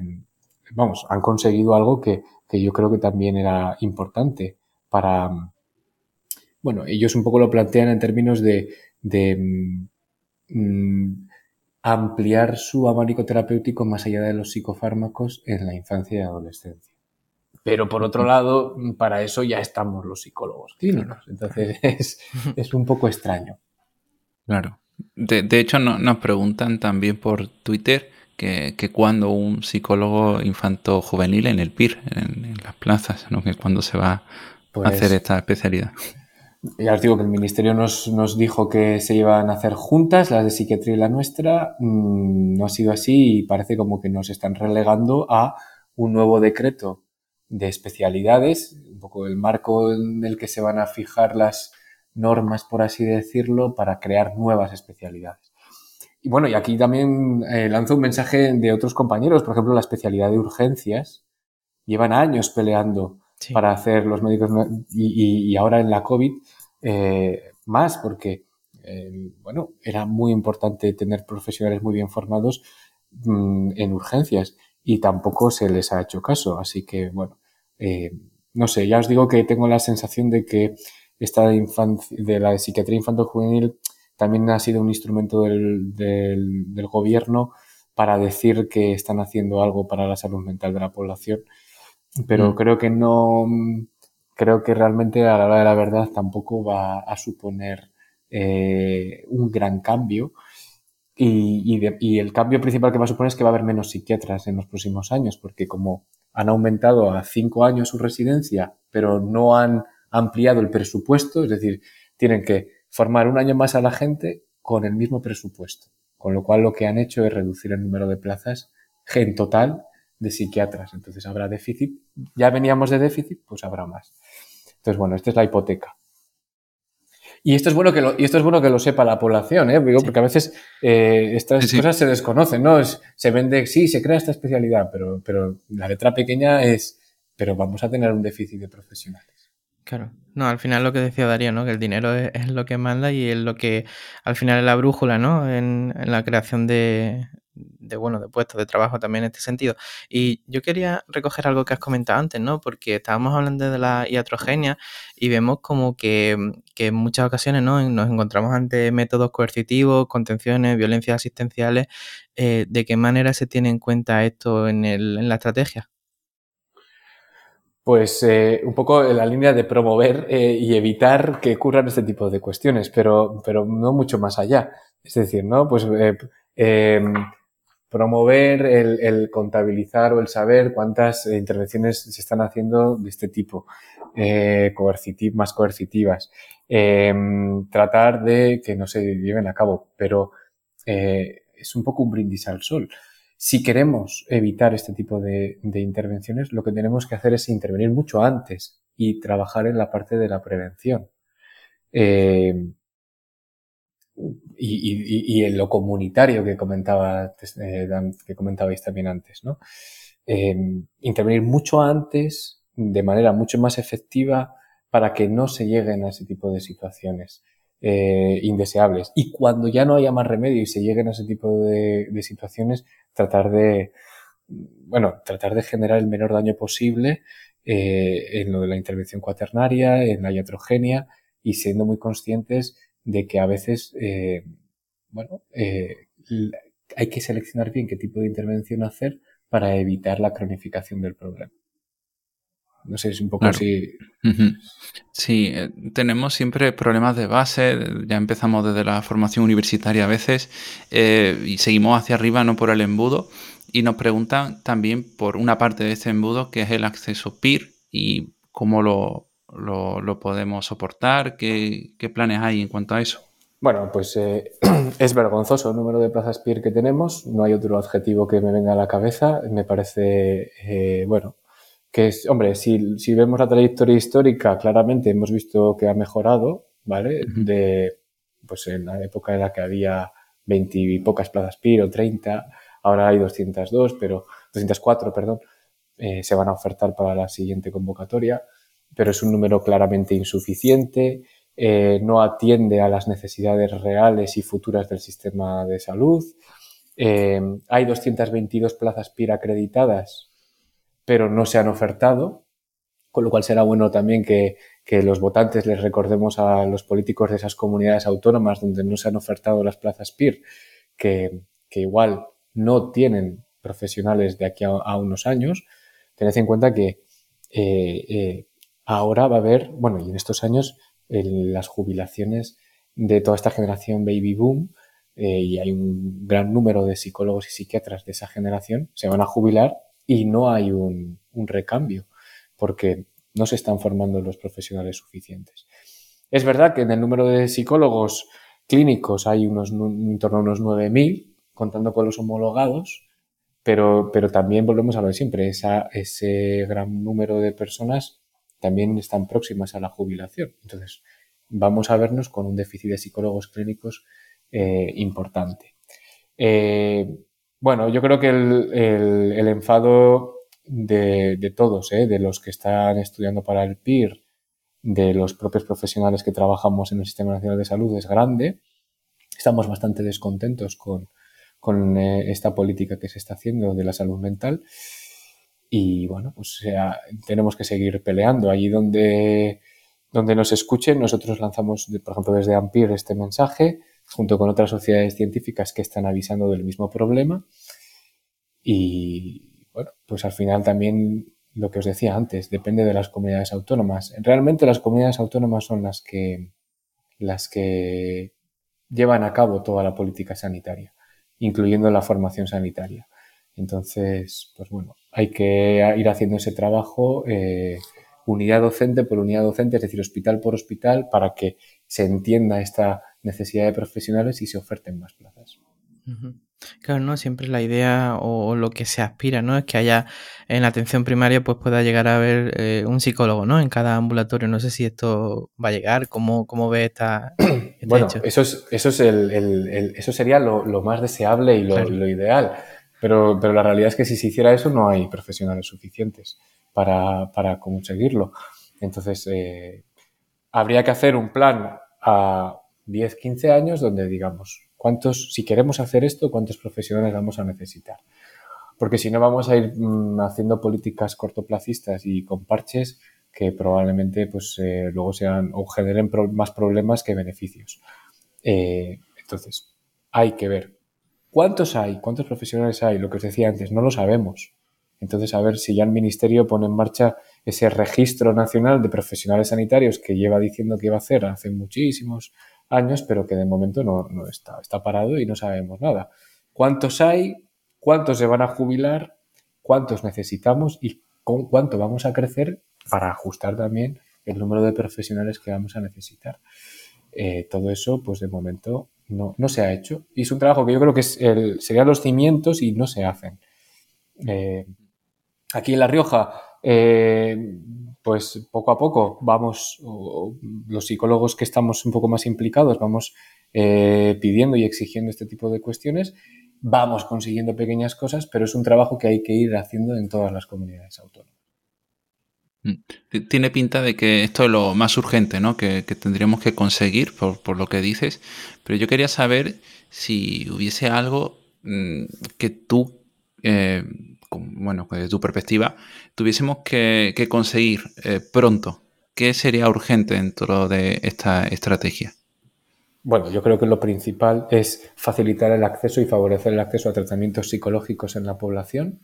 vamos, han conseguido algo que, que yo creo que también era importante para, bueno, ellos un poco lo plantean en términos de, mm, ampliar su abanico terapéutico más allá de los psicofármacos en la infancia y adolescencia. Pero por otro lado, para eso ya estamos los psicólogos clínicos. Entonces es, un poco extraño. Claro. De, hecho, nos preguntan también por Twitter que, cuando un psicólogo infanto juvenil en el PIR, en, las plazas, ¿no? que cuando se va pues hacer esta especialidad. Ya os digo que el ministerio nos, nos, dijo que se iban a hacer juntas, las de psiquiatría y la nuestra. Mm, no ha sido así y parece como que nos están relegando a un nuevo decreto de especialidades, un poco el marco en el que se van a fijar las normas, por así decirlo, para crear nuevas especialidades. Y bueno, y aquí también eh, lanzo un mensaje de otros compañeros, por ejemplo, la especialidad de urgencias. Llevan años peleando para hacer los médicos y, ahora en la COVID eh, más porque eh, bueno era muy importante tener profesionales muy bien formados mm, en urgencias y tampoco se les ha hecho caso. Así que bueno eh, no sé ya os digo que tengo la sensación de que esta de, de la psiquiatría infantil juvenil también ha sido un instrumento del, del gobierno para decir que están haciendo algo para la salud mental de la población pero mm. creo que no, creo que realmente a la hora de la verdad tampoco va a suponer eh, un gran cambio. Y, y, el cambio principal que va a suponer es que va a haber menos psiquiatras en los próximos años, porque como han aumentado a cinco años su residencia, pero no han ampliado el presupuesto, es decir, tienen que formar un año más a la gente con el mismo presupuesto. Con lo cual lo que han hecho es reducir el número de plazas en total de psiquiatras. Entonces habrá déficit. Ya veníamos de déficit, pues habrá más. Entonces, bueno, esta es la hipoteca. Y esto es bueno que lo, y esto es bueno que lo sepa la población, ¿eh? porque a veces eh, estas cosas se desconocen, ¿no? se vende, sí, se crea esta especialidad, pero, pero la letra pequeña es, pero vamos a tener un déficit de profesionales. Claro. No, al final lo que decía Darío, ¿no? Que el dinero es, lo que manda y es lo que al final es la brújula, ¿no? En, la creación de, de, bueno, de puestos de trabajo también en este sentido. Y yo quería recoger algo que has comentado antes, ¿no? Porque estábamos hablando de la iatrogenia y vemos como que, en muchas ocasiones, ¿no? Nos encontramos ante métodos coercitivos, contenciones, violencias asistenciales. Eh, ¿De qué manera se tiene en cuenta esto en, el, en la estrategia? Pues eh, un poco en la línea de promover eh, y evitar que ocurran este tipo de cuestiones, pero, pero no mucho más allá. Es decir, ¿no? Pues promover el, el, contabilizar o el saber cuántas intervenciones se están haciendo de este tipo, coercitiv más coercitivas. Em, tratar de que no se lleven a cabo, pero es un poco un brindis al sol. Si queremos evitar este tipo de, intervenciones, lo que tenemos que hacer es intervenir mucho antes y trabajar en la parte de la prevención. Eh, y, en lo comunitario que comentaba eh, que comentabais también antes, ¿no? Eh, intervenir mucho antes, de manera mucho más efectiva, para que no se lleguen a ese tipo de situaciones indeseables. Y cuando ya no haya más remedio y se lleguen a ese tipo de situaciones, tratar de, bueno, tratar de generar el menor daño posible eh, en lo de la intervención cuaternaria, en la iatrogenia y siendo muy conscientes de que a veces, eh, bueno, eh, hay que seleccionar bien qué tipo de intervención hacer para evitar la cronificación del problema. No sé, es un poco así. Sí, tenemos siempre problemas de base, ya empezamos desde la formación universitaria a veces y seguimos hacia arriba, no por el embudo, y nos preguntan también por una parte de este embudo que es el acceso PIR y cómo lo, lo, podemos soportar, ¿Qué, ¿Qué, planes hay en cuanto a eso. Bueno, pues eh, es vergonzoso el número de plazas PIR que tenemos, no hay otro adjetivo que me venga a la cabeza, me parece, eh, bueno, que es, hombre, si, si vemos la trayectoria histórica, claramente hemos visto que ha mejorado, ¿vale? De, pues en la época en la que había 20 y pocas plazas PIR o 30, ahora hay 202, pero 204, perdón, eh, se van a ofertar para la siguiente convocatoria, pero es un número claramente insuficiente, eh, no atiende a las necesidades reales y futuras del sistema de salud. Eh, hay 222 plazas PIR acreditadas, pero no se han ofertado, con lo cual será bueno también que, los votantes les recordemos a los políticos de esas comunidades autónomas donde no se han ofertado las plazas PIR, que, igual no tienen profesionales de aquí a, unos años. Tened en cuenta que eh, ahora va a haber, bueno, y en estos años, las jubilaciones de toda esta generación baby boom, eh, y hay un gran número de psicólogos y psiquiatras de esa generación, se van a jubilar y no hay un, recambio porque no se están formando los profesionales suficientes. Es verdad que en el número de psicólogos clínicos hay unos, en torno a unos 9.000, contando con los homologados, pero, pero también volvemos a lo de siempre, ese gran número de personas también están próximas a la jubilación. Entonces, vamos a vernos con un déficit de psicólogos clínicos eh, importante. Eh, bueno, yo creo que el, enfado de, todos, ¿eh? de los que están estudiando para el PIR, de los propios profesionales que trabajamos en el Sistema Nacional de Salud es grande. Estamos bastante descontentos con, eh, esta política que se está haciendo de la salud mental. Y bueno, pues tenemos que seguir peleando. Allí donde, donde nos escuchen, nosotros lanzamos, por ejemplo, desde AMPIR este mensaje junto con otras sociedades científicas que están avisando del mismo problema. Y bueno, pues al final también lo que os decía antes, depende de las comunidades autónomas. Realmente las comunidades autónomas son las que, las que llevan a cabo toda la política sanitaria, incluyendo la formación sanitaria. Entonces, pues bueno, hay que ir haciendo ese trabajo eh, unidad docente por unidad docente, es decir, hospital por hospital, para que se entienda esta necesidad de profesionales y se oferten más plazas. Claro, no, siempre la idea o, lo que se aspira, ¿no? Es que haya en la atención primaria, pues pueda llegar a haber eh, un psicólogo, ¿no? En cada ambulatorio. No sé si esto va a llegar, cómo, cómo ve esta. Este bueno, eso es, eso es el, eso sería lo, más deseable y lo, ideal. Pero, pero la realidad es que si se hiciera eso, no hay profesionales suficientes para, para conseguirlo. Entonces, eh, habría que hacer un plan a 10, 15 años donde digamos, cuántos, si queremos hacer esto, cuántos profesionales vamos a necesitar. Porque si no vamos a ir mm, haciendo políticas cortoplacistas y con parches que probablemente pues eh, luego sean o generen más problemas que beneficios. Eh, entonces, hay que ver cuántos hay, cuántos profesionales hay, lo que os decía antes, no lo sabemos. Entonces, a ver si ya el Ministerio pone en marcha ese registro nacional de profesionales sanitarios que lleva diciendo que iba a hacer hace muchísimos años, pero que de momento no, está, está parado y no sabemos nada. ¿Cuántos hay? ¿Cuántos se van a jubilar? ¿Cuántos necesitamos? ¿Y con cuánto vamos a crecer para ajustar también el número de profesionales que vamos a necesitar? Eh, todo eso, pues de momento no, no, se ha hecho. Y es un trabajo que yo creo que es el, serían los cimientos y no se hacen. Eh, aquí en La Rioja eh, pues poco a poco vamos, los psicólogos que estamos un poco más implicados, vamos eh, pidiendo y exigiendo este tipo de cuestiones, vamos consiguiendo pequeñas cosas, pero es un trabajo que hay que ir haciendo en todas las comunidades autónomas. Mm. Tiene pinta de que esto es lo más urgente, ¿no? Que, tendríamos que conseguir, por, lo que dices. Pero yo quería saber si hubiese algo mm, que tú eh, bueno, desde tu perspectiva, tuviésemos que, conseguir eh, pronto, ¿qué sería urgente dentro de esta estrategia? Bueno, yo creo que lo principal es facilitar el acceso y favorecer el acceso a tratamientos psicológicos en la población.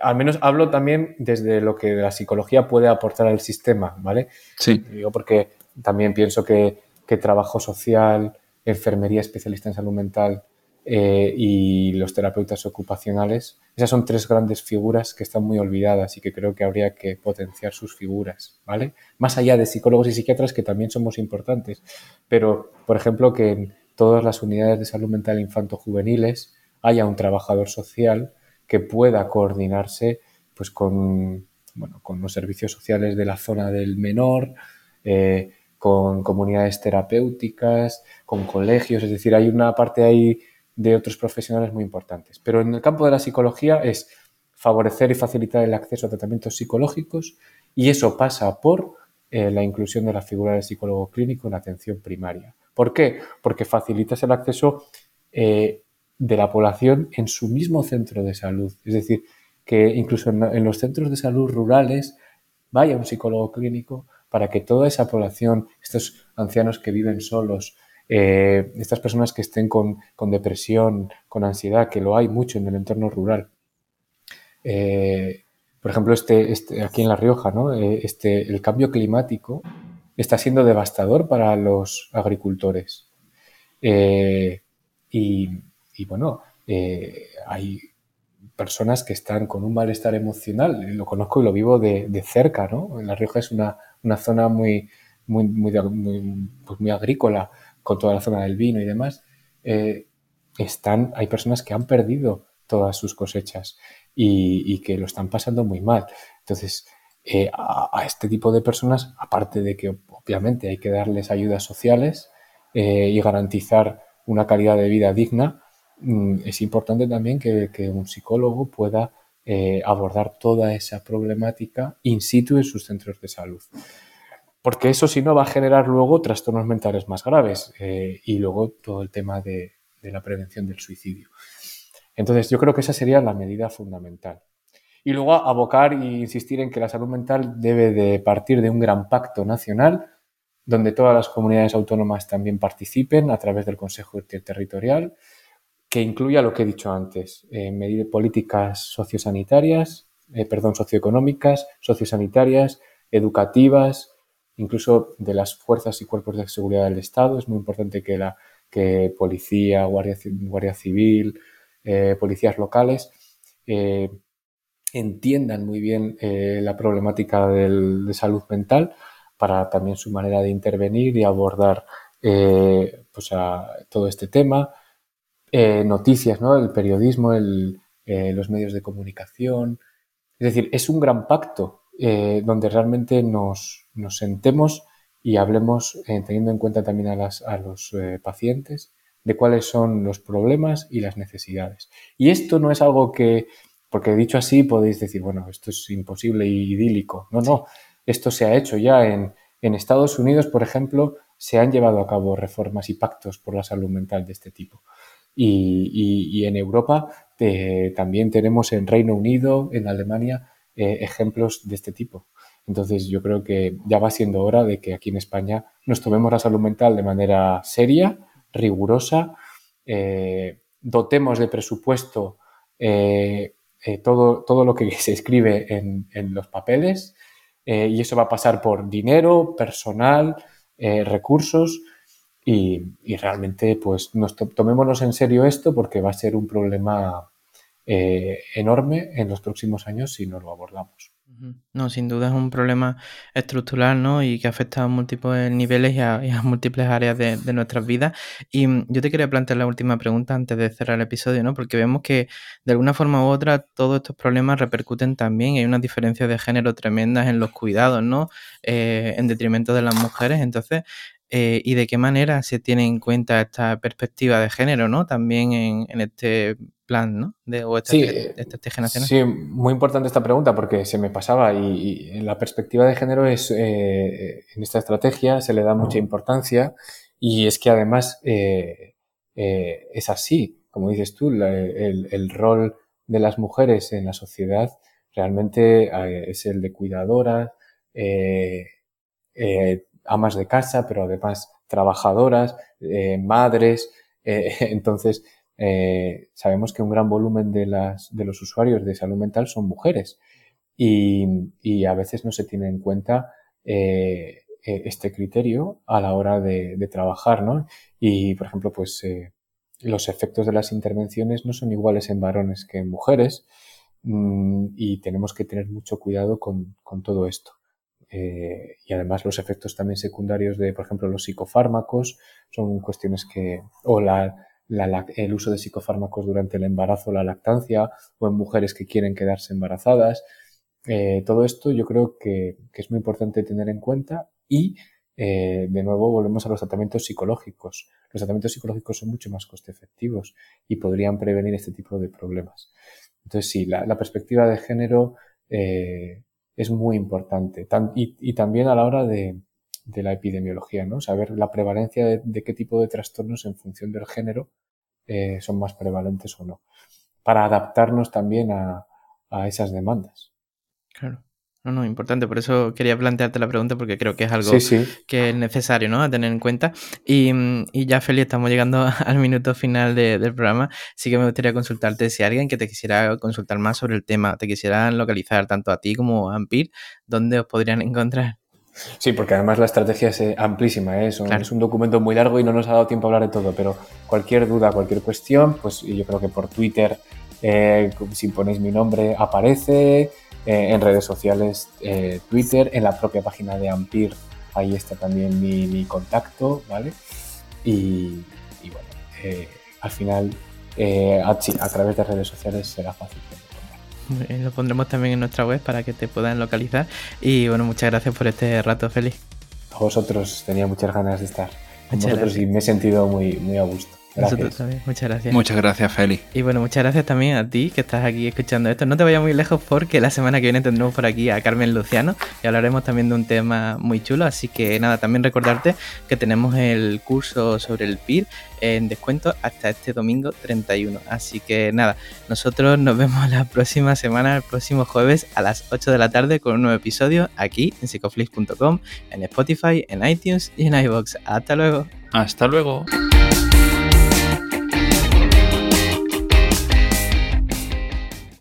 Al menos hablo también desde lo que la psicología puede aportar al sistema, ¿vale? Sí. Digo porque también pienso que, que trabajo social, enfermería especialista en salud mental eh, y los terapeutas ocupacionales. Esas son tres grandes figuras que están muy olvidadas y que creo que habría que potenciar sus figuras, ¿vale? Más allá de psicólogos y psiquiatras que también somos importantes, pero por ejemplo que en todas las unidades de salud mental infanto-juveniles haya un trabajador social que pueda coordinarse pues con, bueno, con los servicios sociales de la zona del menor, eh, con comunidades terapéuticas, con colegios, es decir, hay una parte ahí de otros profesionales muy importantes. Pero en el campo de la psicología es favorecer y facilitar el acceso a tratamientos psicológicos y eso pasa por eh, la inclusión de la figura del psicólogo clínico en la atención primaria. ¿Por qué? Porque facilitas el acceso eh, de la población en su mismo centro de salud. Es decir, que incluso en los centros de salud rurales vaya un psicólogo clínico para que toda esa población, estos ancianos que viven solos, eh, estas personas que estén con, depresión, con ansiedad, que lo hay mucho en el entorno rural. Eh, por ejemplo, este, este, aquí en La Rioja, ¿no? Eh, este, el cambio climático está siendo devastador para los agricultores. Y, bueno, hay personas que están con un malestar emocional, lo conozco y lo vivo de, cerca, ¿no? La Rioja es una, zona muy, muy, muy, pues agrícola, con toda la zona del vino y demás, eh, están, hay personas que han perdido todas sus cosechas y, que lo están pasando muy mal. Entonces, eh, a, este tipo de personas, aparte de que obviamente hay que darles ayudas sociales eh, y garantizar una calidad de vida digna, es importante también que, que un psicólogo pueda abordar toda esa problemática in situ en sus centros de salud porque eso si no va a generar luego trastornos mentales más graves eh, y luego todo el tema de, la prevención del suicidio. Entonces yo creo que esa sería la medida fundamental. Y luego abocar e insistir en que la salud mental debe de partir de un gran pacto nacional donde todas las comunidades autónomas también participen a través del Consejo Territorial, que incluya lo que he dicho antes, eh, políticas sociosanitarias eh, perdón, socioeconómicas, sociosanitarias, educativas, incluso de las fuerzas y cuerpos de seguridad del Estado. Es muy importante que la que policía, guardia, guardia civil, eh, policías locales eh, entiendan muy bien la problemática de salud mental para también su manera de intervenir y abordar pues todo este tema. Noticias, ¿no? el periodismo, los medios de comunicación, es decir, es un gran pacto eh, donde realmente nos, sentemos y hablemos eh, teniendo en cuenta también a, los eh, pacientes de cuáles son los problemas y las necesidades. Y esto no es algo que, porque dicho así podéis decir, bueno, esto es imposible y idílico. No, no, esto se ha hecho ya en, Estados Unidos, por ejemplo, se han llevado a cabo reformas y pactos por la salud mental de este tipo. Y en Europa también tenemos en Reino Unido, en Alemania, eh, ejemplos de este tipo. Entonces yo creo que ya va siendo hora de que aquí en España nos tomemos la salud mental de manera seria, rigurosa, eh, dotemos de presupuesto eh, todo, todo, lo que se escribe en, los papeles y eso va a pasar por dinero, personal, recursos y, realmente pues nos tomémonos en serio esto porque va a ser un problema eh, enorme en los próximos años si no lo abordamos. No, sin duda es un problema estructural, ¿no? Y que afecta a múltiples niveles y a, múltiples áreas de, nuestras vidas. Y mm, yo te quería plantear la última pregunta antes de cerrar el episodio, ¿no? Porque vemos que de alguna forma u otra todos estos problemas repercuten también. Hay unas diferencias de género tremendas en los cuidados, ¿no? Eh, en detrimento de las mujeres. Entonces, eh, y de qué manera se tiene en cuenta esta perspectiva de género, ¿no? También en, este plan, ¿no? De, o esta, sí, Sí, muy importante esta pregunta porque se me pasaba y, la perspectiva de género es, eh, en esta estrategia se le da mucha importancia y es que además eh, es así, como dices tú, el, rol de las mujeres en la sociedad realmente es el de cuidadoras, amas de casa, pero además trabajadoras, eh, madres. Eh, entonces, eh, sabemos que un gran volumen de, las, de los usuarios de salud mental son mujeres y, a veces no se tiene en cuenta este criterio a la hora de, trabajar, ¿no? Y, por ejemplo, pues los efectos de las intervenciones no son iguales en varones que en mujeres mm, y tenemos que tener mucho cuidado con todo esto. Eh, y además los efectos también secundarios de, por ejemplo, los psicofármacos son cuestiones que, o la, el uso de psicofármacos durante el embarazo, la lactancia, o en mujeres que quieren quedarse embarazadas. Eh, todo esto yo creo que, es muy importante tener en cuenta y, eh, de nuevo, volvemos a los tratamientos psicológicos. Los tratamientos psicológicos son mucho más coste efectivos y podrían prevenir este tipo de problemas. Entonces, sí, la, perspectiva de género es muy importante. y, también a la hora de, la epidemiología, ¿no? Saber la prevalencia de, qué tipo de trastornos en función del género eh, son más prevalentes o no. Para adaptarnos también a, a esas demandas. Claro. No, no, importante. Por eso quería plantearte la pregunta porque creo que es algo que es necesario, ¿no? A tener en cuenta. Y, ya, Feli, estamos llegando al minuto final del programa. Sí que me gustaría consultarte si alguien que te quisiera consultar más sobre el tema, te quisiera localizar tanto a ti como a Ampir, ¿dónde os podrían encontrar? Sí, porque además la estrategia es eh, amplísima, ¿eh? es, un, es un documento muy largo y no nos ha dado tiempo a hablar de todo, pero cualquier duda, cualquier cuestión, pues yo creo que por Twitter, eh, si ponéis mi nombre, aparece. Eh, en redes sociales, eh, Twitter, en la propia página de Ampir, ahí está también mi, contacto, ¿vale? Y, bueno, eh, al final, a, a, través de redes sociales será fácil. Lo pondremos también en nuestra web para que te puedan localizar. Y bueno, muchas gracias por este rato, Félix. A vosotros tenía muchas ganas de estar con vosotros y me he sentido muy, muy a gusto. Nosotros también, muchas gracias. Muchas gracias, Feli. Y bueno, muchas gracias también a ti que estás aquí escuchando esto. No te vayas muy lejos porque la semana que viene tendremos por aquí a Carmen Luciano y hablaremos también de un tema muy chulo. Así que nada, también recordarte que tenemos el curso sobre el PIR en descuento hasta este domingo 31. Así que nada, nosotros nos vemos la próxima semana, el próximo jueves a las 8 de la tarde con un nuevo episodio aquí en psicoflix.com, en Spotify, en iTunes y en iBox. Hasta luego. Hasta luego.